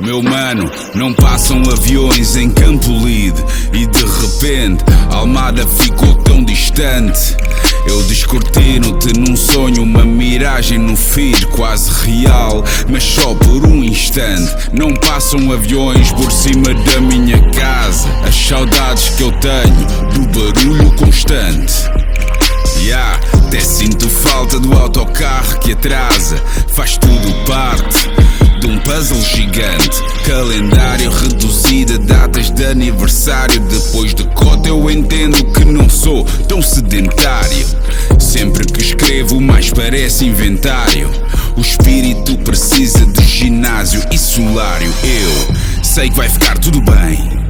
Meu mano, não passam aviões em Campo Lide. E de repente Almada ficou tão distante. Eu descortino-te num sonho, uma miragem no feed quase real. Mas só por um instante Não passam aviões por cima da minha casa. As saudades que eu tenho do barulho constante. Yeah, até sinto falta do autocarro que atrasa. Faz tudo parte de um puzzle gigante. Calendário reduzido, datas de aniversário. Depois de cota eu entendo que não sou tão sedentário. Sempre que escrevo mais parece inventário. O espírito precisa de ginásio e solário. Eu sei que vai ficar tudo bem